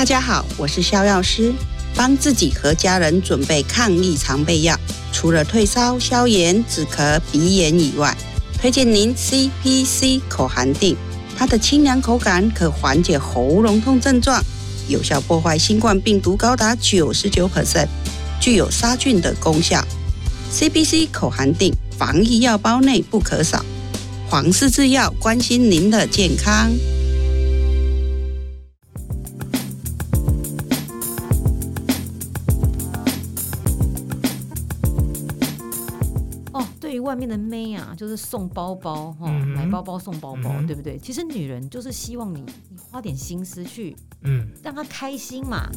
大家好，我是肖药师，帮自己和家人准备抗疫常备药，除了退烧、消炎、止咳、鼻炎以外，推荐您 CPC 口含定，它的清凉口感可缓解喉咙痛症状，有效破坏新冠病毒高达九十九 percent，具有杀菌的功效。CPC 口含定，防疫药包内不可少。黄氏制药关心您的健康。外面的妹啊，就是送包包哈，嗯、买包包送包包，嗯、对不对？其实女人就是希望你，你花点心思去，嗯，让她开心嘛。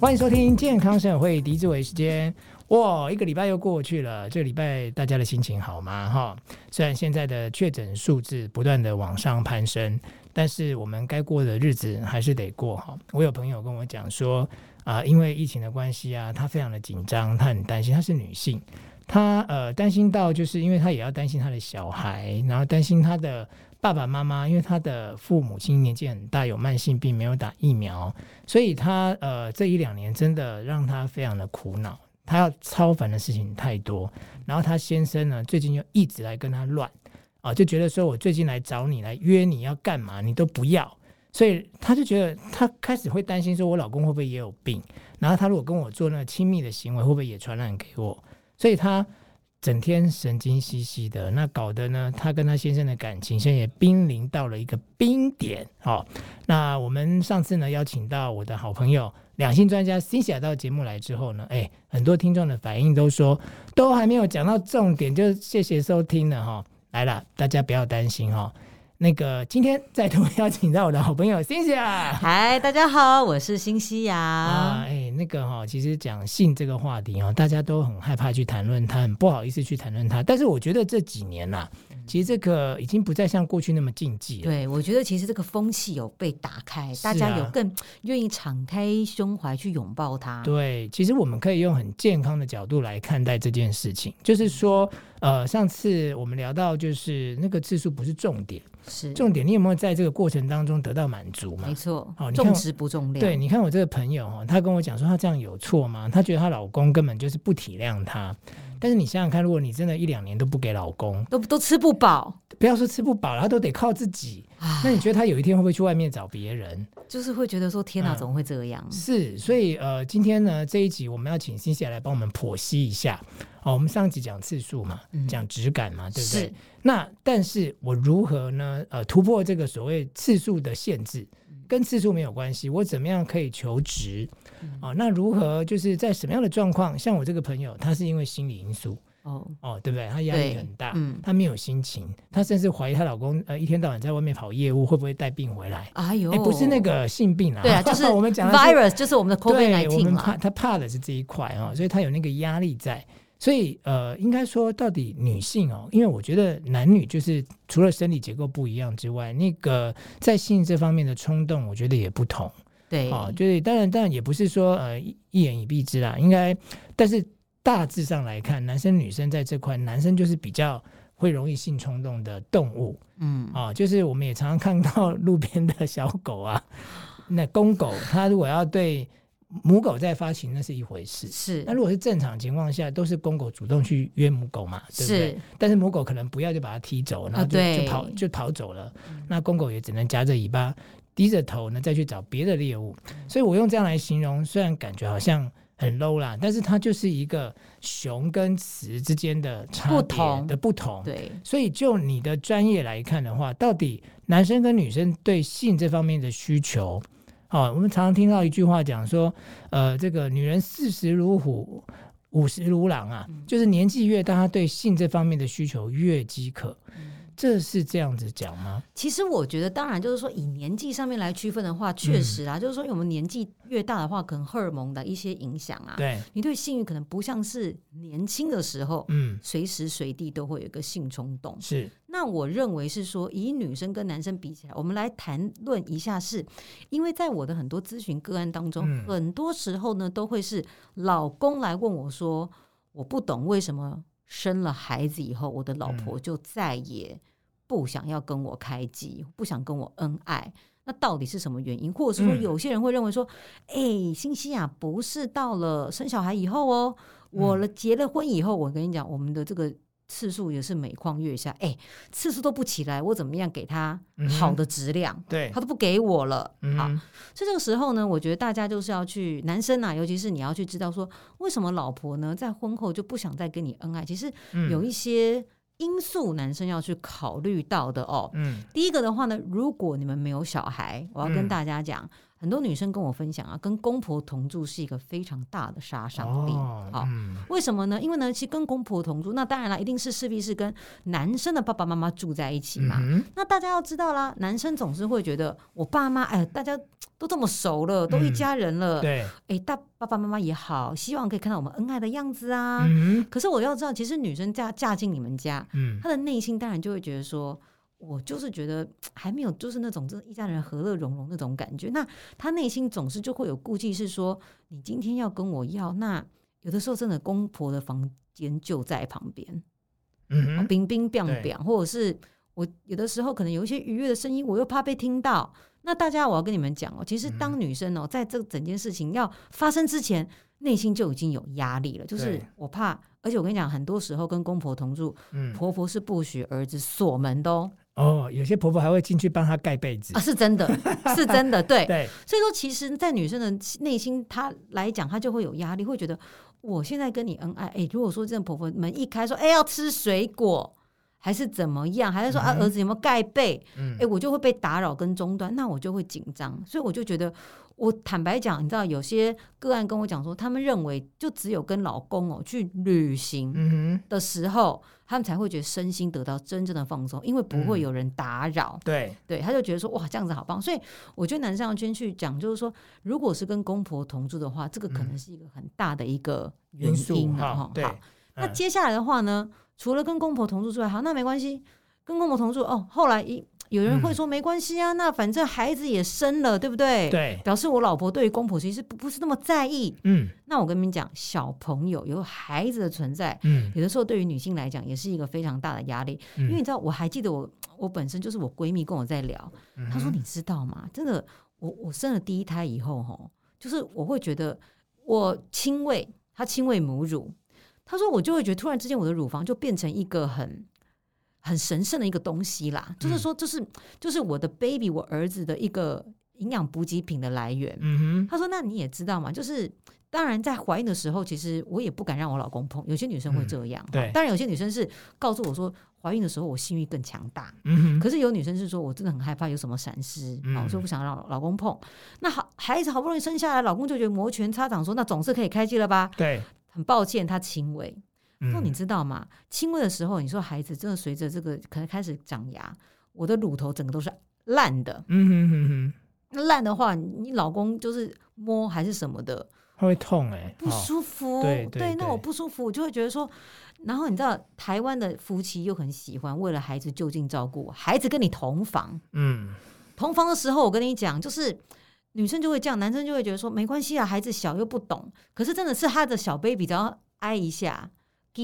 欢迎收听健康生活会狄志伟时间。哇，一个礼拜又过去了，这个礼拜大家的心情好吗？哈，虽然现在的确诊数字不断的往上攀升，但是我们该过的日子还是得过哈。我有朋友跟我讲说啊、因为疫情的关系啊，她非常的紧张，她很担心，她是女性，她呃担心到就是因为她也要担心她的小孩，然后担心她的。爸爸妈妈，因为他的父母亲年纪很大，有慢性病，没有打疫苗，所以他呃这一两年真的让他非常的苦恼。他要操烦的事情太多，然后他先生呢最近又一直来跟他乱啊，就觉得说我最近来找你来约你要干嘛，你都不要，所以他就觉得他开始会担心说，我老公会不会也有病？然后他如果跟我做那亲密的行为，会不会也传染给我？所以他。整天神经兮兮的，那搞得呢，他跟他先生的感情现在也濒临到了一个冰点。哦，那我们上次呢邀请到我的好朋友两性专家 Cynthia 到节目来之后呢，哎，很多听众的反应都说，都还没有讲到重点，就谢谢收听了哈。来了，大家不要担心哦。那个今天再度邀请到我的好朋友辛西亚，嗨，大家好，我是新西亚。啊，哎，那个哈，其实讲性这个话题哦，大家都很害怕去谈论它，很不好意思去谈论它。但是我觉得这几年呐，其实这个已经不再像过去那么禁忌了。对，我觉得其实这个风气有被打开，啊、大家有更愿意敞开胸怀去拥抱它。对，其实我们可以用很健康的角度来看待这件事情，就是说，呃，上次我们聊到，就是那个次数不是重点。是重点，你有没有在这个过程当中得到满足嘛？没错，哦，重质不重量。对，你看我这个朋友哈，他跟我讲说，他这样有错吗？她觉得她老公根本就是不体谅她。但是你想想看，如果你真的一两年都不给老公，都都吃不饱，不要说吃不饱了，他都得靠自己。那你觉得他有一天会不会去外面找别人？就是会觉得说，天哪，怎么会这样？是，所以呃，今天呢这一集我们要请新西亚来帮我们剖析一下。哦，我们上集讲次数嘛，讲质感嘛，对不对？那但是我如何呢？呃，突破这个所谓次数的限制，跟次数没有关系。我怎么样可以求职？啊，那如何就是在什么样的状况？像我这个朋友，他是因为心理因素。哦哦，对不对？她压力很大，嗯，她没有心情，她甚至怀疑她老公呃一天到晚在外面跑业务，会不会带病回来？哎呦，不是那个性病啊，对啊，就 是我们讲的 virus，就是我们的 COVID-19 我们怕她怕的是这一块啊，所以她有那个压力在。所以呃，应该说到底女性哦，因为我觉得男女就是除了生理结构不一样之外，那个在性这方面的冲动，我觉得也不同。对，啊，就是当然当然也不是说呃一言以蔽之啦，应该，但是。大致上来看，男生女生在这块，男生就是比较会容易性冲动的动物，嗯啊，就是我们也常常看到路边的小狗啊，那公狗它如果要对母狗在发情，那是一回事，是。那如果是正常情况下，都是公狗主动去约母狗嘛，对不对？是。但是母狗可能不要就把它踢走，然后就、啊、就跑就逃走了，那公狗也只能夹着尾巴，低着头呢再去找别的猎物。所以我用这样来形容，虽然感觉好像。很 low 啦，但是它就是一个雄跟雌之间的差别的不同。对，所以就你的专业来看的话，到底男生跟女生对性这方面的需求，哦，我们常常听到一句话讲说，呃，这个女人四十如虎，五十如狼啊，嗯、就是年纪越大，她对性这方面的需求越饥渴。嗯这是这样子讲吗？其实我觉得，当然就是说，以年纪上面来区分的话，确实啊，嗯、就是说，我们年纪越大的话，可能荷尔蒙的一些影响啊，对，你对性欲可能不像是年轻的时候，嗯，随时随地都会有一个性冲动。是，那我认为是说，以女生跟男生比起来，我们来谈论一下是，是因为在我的很多咨询个案当中，嗯、很多时候呢，都会是老公来问我说，我不懂为什么生了孩子以后，我的老婆就再也。不想要跟我开机，不想跟我恩爱。那到底是什么原因？或者是说，有些人会认为说，哎、嗯，欣西啊，不是到了生小孩以后哦，我了结了婚以后，我跟你讲，我们的这个。次数也是每况愈下，哎，次数都不起来，我怎么样给他好的质量？嗯、对，他都不给我了。嗯、好，所以这个时候呢，我觉得大家就是要去，男生啊，尤其是你要去知道说，为什么老婆呢在婚后就不想再跟你恩爱？其实有一些因素，男生要去考虑到的哦。嗯，第一个的话呢，如果你们没有小孩，我要跟大家讲。嗯很多女生跟我分享啊，跟公婆同住是一个非常大的杀伤力。哦、好，嗯、为什么呢？因为呢，其实跟公婆同住，那当然了，一定是势必是跟男生的爸爸妈妈住在一起嘛。嗯、那大家要知道啦，男生总是会觉得我爸妈，哎，大家都这么熟了，都一家人了，嗯、对，哎，大爸爸妈妈也好，希望可以看到我们恩爱的样子啊。嗯、可是我要知道，其实女生嫁嫁进你们家，嗯，她的内心当然就会觉得说。我就是觉得还没有，就是那种真的一家人和乐融融那种感觉。那他内心总是就会有顾忌，是说你今天要跟我要，那有的时候真的公婆的房间就在旁边，嗯哼，冰冰冰冰，或者是我有的时候可能有一些愉悦的声音，我又怕被听到。那大家我要跟你们讲哦，其实当女生哦，在这整件事情要发生之前，内心就已经有压力了，就是我怕，而且我跟你讲，很多时候跟公婆同住，婆婆是不许儿子锁门的哦。哦，有些婆婆还会进去帮她盖被子啊，是真的，是真的，对 对。所以说，其实，在女生的内心，她来讲，她就会有压力，会觉得我现在跟你恩爱，哎，如果说这个婆婆门一开，说，哎，要吃水果，还是怎么样，还是说啊，儿子有没有盖被？我就会被打扰跟中断，那我就会紧张，所以我就觉得。我坦白讲，你知道有些个案跟我讲说，他们认为就只有跟老公哦去旅行的时候，嗯、他们才会觉得身心得到真正的放松，因为不会有人打扰。嗯、对对，他就觉得说哇，这样子好棒。所以我觉得男生要先去讲，就是说，如果是跟公婆同住的话，这个可能是一个很大的一个原因哈。好，对好，那接下来的话呢，除了跟公婆同住之外，好，那没关系，跟公婆同住哦，后来一。有人会说没关系啊，嗯、那反正孩子也生了，对不对？对，表示我老婆对于公婆其实不不是那么在意。嗯，那我跟你们讲，小朋友有孩子的存在，嗯，有的时候对于女性来讲也是一个非常大的压力。嗯、因为你知道，我还记得我我本身就是我闺蜜跟我在聊，嗯、她说你知道吗？真的，我我生了第一胎以后，哈，就是我会觉得我亲喂她亲喂母乳，她说我就会觉得突然之间我的乳房就变成一个很。很神圣的一个东西啦，就是说，就是就是我的 baby，我儿子的一个营养补给品的来源。嗯哼，他说：“那你也知道嘛，就是当然在怀孕的时候，其实我也不敢让我老公碰。有些女生会这样，对。当然有些女生是告诉我说，怀孕的时候我性欲更强大。嗯哼，可是有女生是说我真的很害怕有什么闪失，我说不想让老公碰。那好，孩子好不容易生下来，老公就觉得摩拳擦掌，说那总是可以开机了吧？对，很抱歉，他亲喂。”那你知道吗？亲喂的时候，你说孩子真的随着这个可能开始长牙，我的乳头整个都是烂的。嗯哼哼哼。那烂的话，你老公就是摸还是什么的，他会痛哎、欸，不舒服。对对，对，那我不舒服，我就会觉得说，然后你知道台湾的夫妻又很喜欢为了孩子就近照顾，孩子跟你同房。嗯，同房的时候，我跟你讲，就是女生就会这样，男生就会觉得说没关系啊，孩子小又不懂。可是真的是他的小 baby 只要挨一下。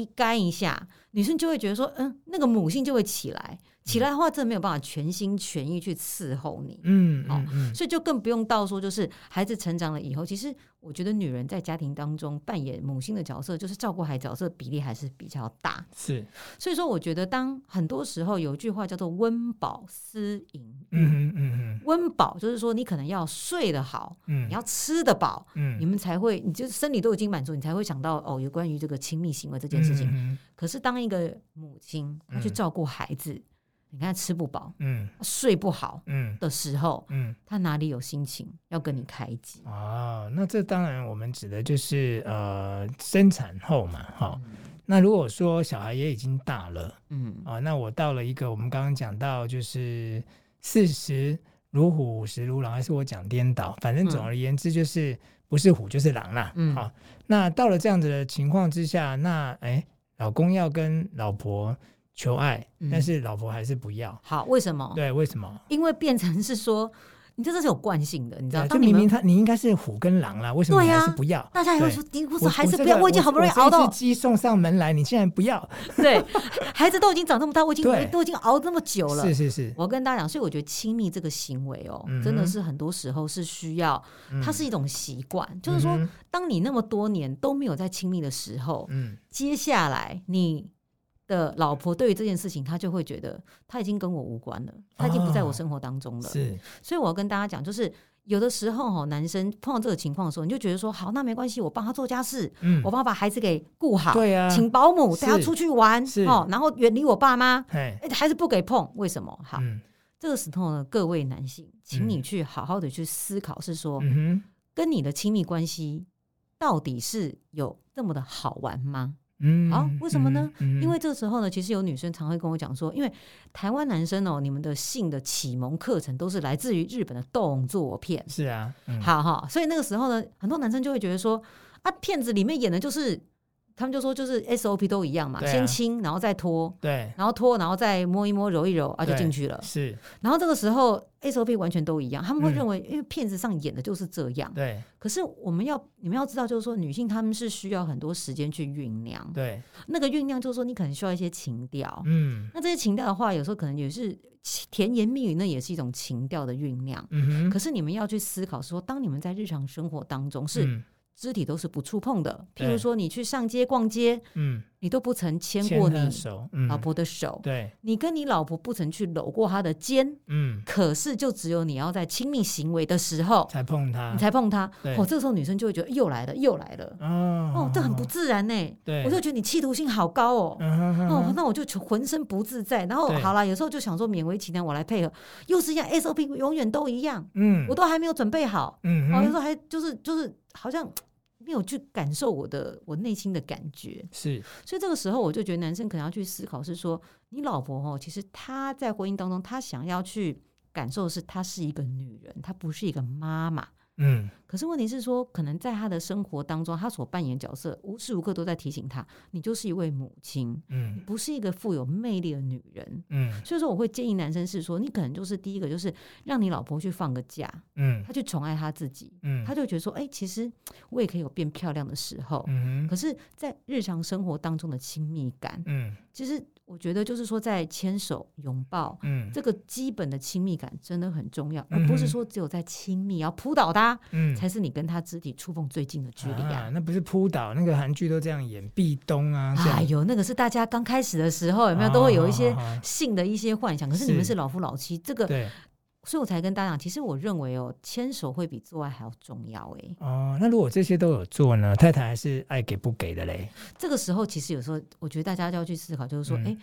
一干一下，女生就会觉得说，嗯，那个母性就会起来。起来的话，真的没有办法全心全意去伺候你，嗯，哦，所以就更不用到说，就是孩子成长了以后，其实我觉得女人在家庭当中扮演母亲的角色，就是照顾孩子角色比例还是比较大，是。所以说，我觉得当很多时候有一句话叫做“温饱思淫”，嗯嗯嗯，温饱就是说你可能要睡得好，嗯，你要吃得饱，嗯，你们才会，你就是生理都已经满足，你才会想到哦，有关于这个亲密行为这件事情。嗯，可是当一个母亲她去照顾孩子。你看吃不饱，嗯，睡不好，嗯的时候，嗯，嗯他哪里有心情要跟你开机啊？那这当然我们指的就是呃生产后嘛，哈。嗯、那如果说小孩也已经大了，嗯啊，那我到了一个我们刚刚讲到就是四十如虎，五十如狼，还是我讲颠倒？反正总而言之就是不是虎就是狼啦。嗯，好。那到了这样子的情况之下，那哎，老公要跟老婆。求爱，但是老婆还是不要。好，为什么？对，为什么？因为变成是说，你这是有惯性的，你知道？就明明他你应该是虎跟狼啦，为什么你还是不要？大家还会说你为什么还是不要？我已经好不容易熬到鸡送上门来，你竟然不要？对，孩子都已经长这么大，我已经都已经熬这么久了。是是是，我跟大家讲，所以我觉得亲密这个行为哦，真的是很多时候是需要，它是一种习惯，就是说，当你那么多年都没有在亲密的时候，嗯，接下来你。的老婆对于这件事情，他就会觉得他已经跟我无关了，他已经不在我生活当中了。哦、是，所以我要跟大家讲，就是有的时候哈，男生碰到这个情况的时候，你就觉得说，好，那没关系，我帮他做家事，嗯，我帮他把孩子给顾好，对啊，请保姆带他出去玩，是，哦，然后远离我爸妈，哎，孩子不给碰，为什么？好，嗯、这个时候呢，各位男性，请你去好好的去思考，是说，嗯、跟你的亲密关系到底是有这么的好玩吗？嗯，好，为什么呢？嗯嗯、因为这时候呢，其实有女生常会跟我讲说，因为台湾男生哦，你们的性的启蒙课程都是来自于日本的动作片，是啊，嗯、好哈，所以那个时候呢，很多男生就会觉得说，啊，片子里面演的就是。他们就说，就是 SOP 都一样嘛，先清，然后再拖，对，然后拖，然后再摸一摸，揉一揉，啊，就进去了。是，然后这个时候 SOP 完全都一样，他们会认为，因为片子上演的就是这样。对。可是我们要，你们要知道，就是说，女性她们是需要很多时间去酝酿。对。那个酝酿就是说，你可能需要一些情调。嗯。那这些情调的话，有时候可能也是甜言蜜语，那也是一种情调的酝酿。嗯。可是你们要去思考说，当你们在日常生活当中是。肢体都是不触碰的，譬如说你去上街逛街，嗯，你都不曾牵过你老婆的手，对，你跟你老婆不曾去搂过她的肩，嗯，可是就只有你要在亲密行为的时候才碰她，你才碰她，哦，这个时候女生就会觉得又来了，又来了，哦，这很不自然呢，对，我就觉得你企图性好高哦，哦，那我就浑身不自在，然后好了，有时候就想说勉为其难我来配合，又是一样 SOP 永远都一样，嗯，我都还没有准备好，嗯，哦，有时候还就是就是好像。没有去感受我的我内心的感觉，是，所以这个时候我就觉得男生可能要去思考，是说你老婆哦，其实她在婚姻当中，她想要去感受的是她是一个女人，她不是一个妈妈。嗯，可是问题是说，可能在他的生活当中，他所扮演角色无时无刻都在提醒他，你就是一位母亲，嗯，不是一个富有魅力的女人，嗯，所以说我会建议男生是说，你可能就是第一个就是让你老婆去放个假，嗯，他去宠爱他自己，嗯，他就觉得说，哎，其实我也可以有变漂亮的时候，嗯，可是，在日常生活当中的亲密感，嗯，其实。我觉得就是说，在牵手、拥抱，嗯，这个基本的亲密感真的很重要，而不是说只有在亲密要扑倒他，嗯，才是你跟他肢体触碰最近的距离啊。那不是扑倒，那个韩剧都这样演壁咚啊。哎呦，那个是大家刚开始的时候有没有都会有一些性的一些幻想，可是你们是老夫老妻，这个对。所以我才跟大家讲，其实我认为哦，牵手会比做爱还要重要哎。哦，那如果这些都有做呢？太太还是爱给不给的嘞？这个时候，其实有时候我觉得大家就要去思考，就是说，哎、嗯，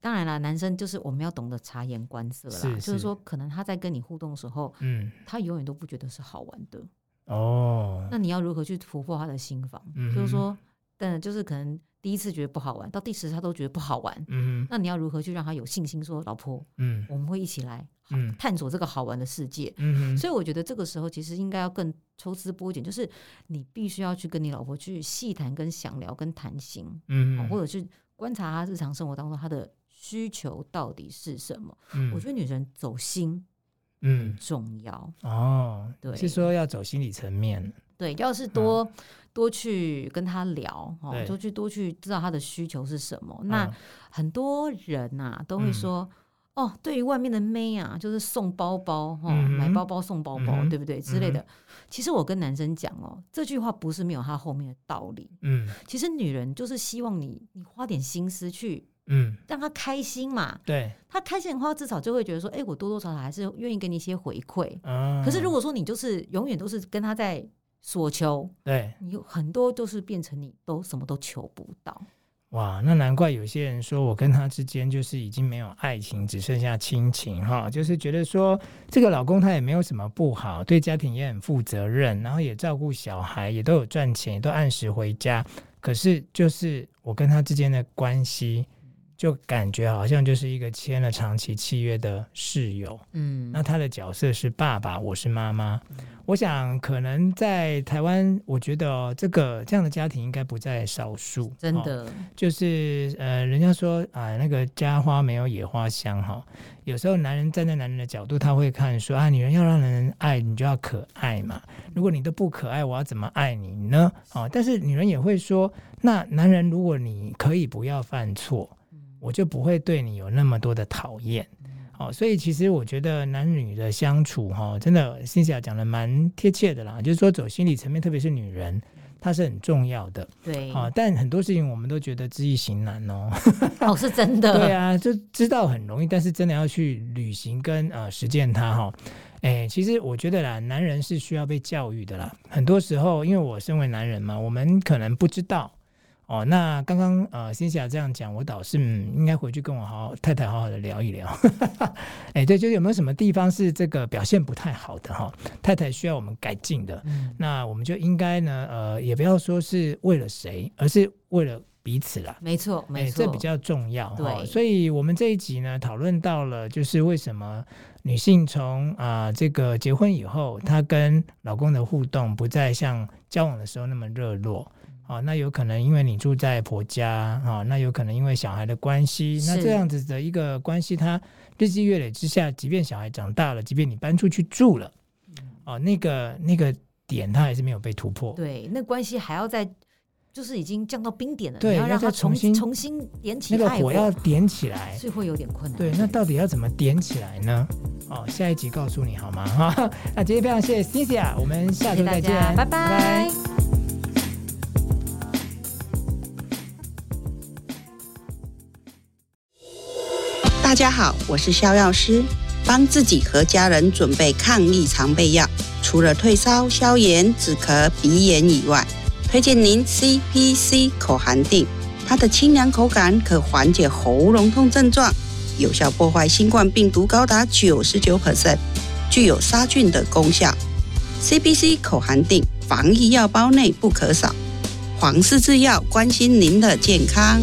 当然啦，男生就是我们要懂得察言观色啦。是是，就是说，可能他在跟你互动的时候，嗯，他永远都不觉得是好玩的。哦，那你要如何去突破他的心防？嗯、就是说，但就是可能第一次觉得不好玩，到第十次他都觉得不好玩。嗯哼，那你要如何去让他有信心说，老婆，嗯，我们会一起来。嗯，探索这个好玩的世界，嗯，所以我觉得这个时候其实应该要更抽丝剥茧，就是你必须要去跟你老婆去细谈、跟想聊、跟谈心，嗯，或者去观察她日常生活当中她的需求到底是什么。嗯，我觉得女人走心，嗯，重要哦。对，是说要走心理层面。对，要是多、嗯、多去跟她聊，哦，多去多去知道她的需求是什么。嗯、那很多人呐、啊、都会说。嗯哦，对于外面的妹啊，就是送包包哈，嗯、买包包送包包，嗯、对不对之类的？嗯、其实我跟男生讲哦，这句话不是没有他后面的道理。嗯，其实女人就是希望你，你花点心思去，嗯，让她开心嘛。对，他开心的话，至少就会觉得说，哎，我多多少少还是愿意给你一些回馈。嗯，可是如果说你就是永远都是跟她在索求，对，你有很多都是变成你都什么都求不到。哇，那难怪有些人说我跟他之间就是已经没有爱情，只剩下亲情哈，就是觉得说这个老公他也没有什么不好，对家庭也很负责任，然后也照顾小孩，也都有赚钱，都按时回家。可是就是我跟他之间的关系就感觉好像就是一个签了长期契约的室友，嗯，那他的角色是爸爸，我是妈妈。嗯、我想可能在台湾，我觉得、哦、这个这样的家庭应该不在少数。真的，哦、就是呃，人家说啊，那个家花没有野花香哈、哦。有时候男人站在男人的角度，他会看说啊，女人要让人爱你就要可爱嘛。如果你都不可爱，我要怎么爱你呢？啊、哦，但是女人也会说，那男人如果你可以不要犯错。我就不会对你有那么多的讨厌，好，所以其实我觉得男女的相处，哈，真的，Cynthia 讲的蛮贴切的啦，就是说走心理层面，特别是女人，她是很重要的，对，啊，但很多事情我们都觉得知易行难哦，哦，是真的，对啊，就知道很容易，但是真的要去履行跟呃实践它，哈，哎，其实我觉得啦，男人是需要被教育的啦，很多时候，因为我身为男人嘛，我们可能不知道。哦，那刚刚呃，Cynthia 这样讲，我倒是、嗯、应该回去跟我好好太太好好的聊一聊。哎，对，就是有没有什么地方是这个表现不太好的哈、哦？太太需要我们改进的，嗯、那我们就应该呢，呃，也不要说是为了谁，而是为了彼此啦。没错，没错，这比较重要。对、哦，所以我们这一集呢，讨论到了就是为什么女性从啊、呃、这个结婚以后，她跟老公的互动不再像交往的时候那么热络。哦，那有可能因为你住在婆家啊，那有可能因为小孩的关系，那这样子的一个关系，它日积月累之下，即便小孩长大了，即便你搬出去住了，哦，那个那个点它还是没有被突破。对，那关系还要再就是已经降到冰点了，对，要让它重新重新点起来，那个火要点起来，是会有点困难。对，那到底要怎么点起来呢？哦，下一集告诉你好吗？哈，那今天非常谢谢 Cynthia，我们下周再见，拜拜。拜拜。大家好，我是肖药师，帮自己和家人准备抗疫常备药，除了退烧、消炎、止咳、鼻炎以外，推荐您 CPC 口含定，它的清凉口感可缓解喉咙痛症状，有效破坏新冠病毒高达九十九 percent，具有杀菌的功效。CPC 口含定，防疫药包内不可少。黄氏制药关心您的健康。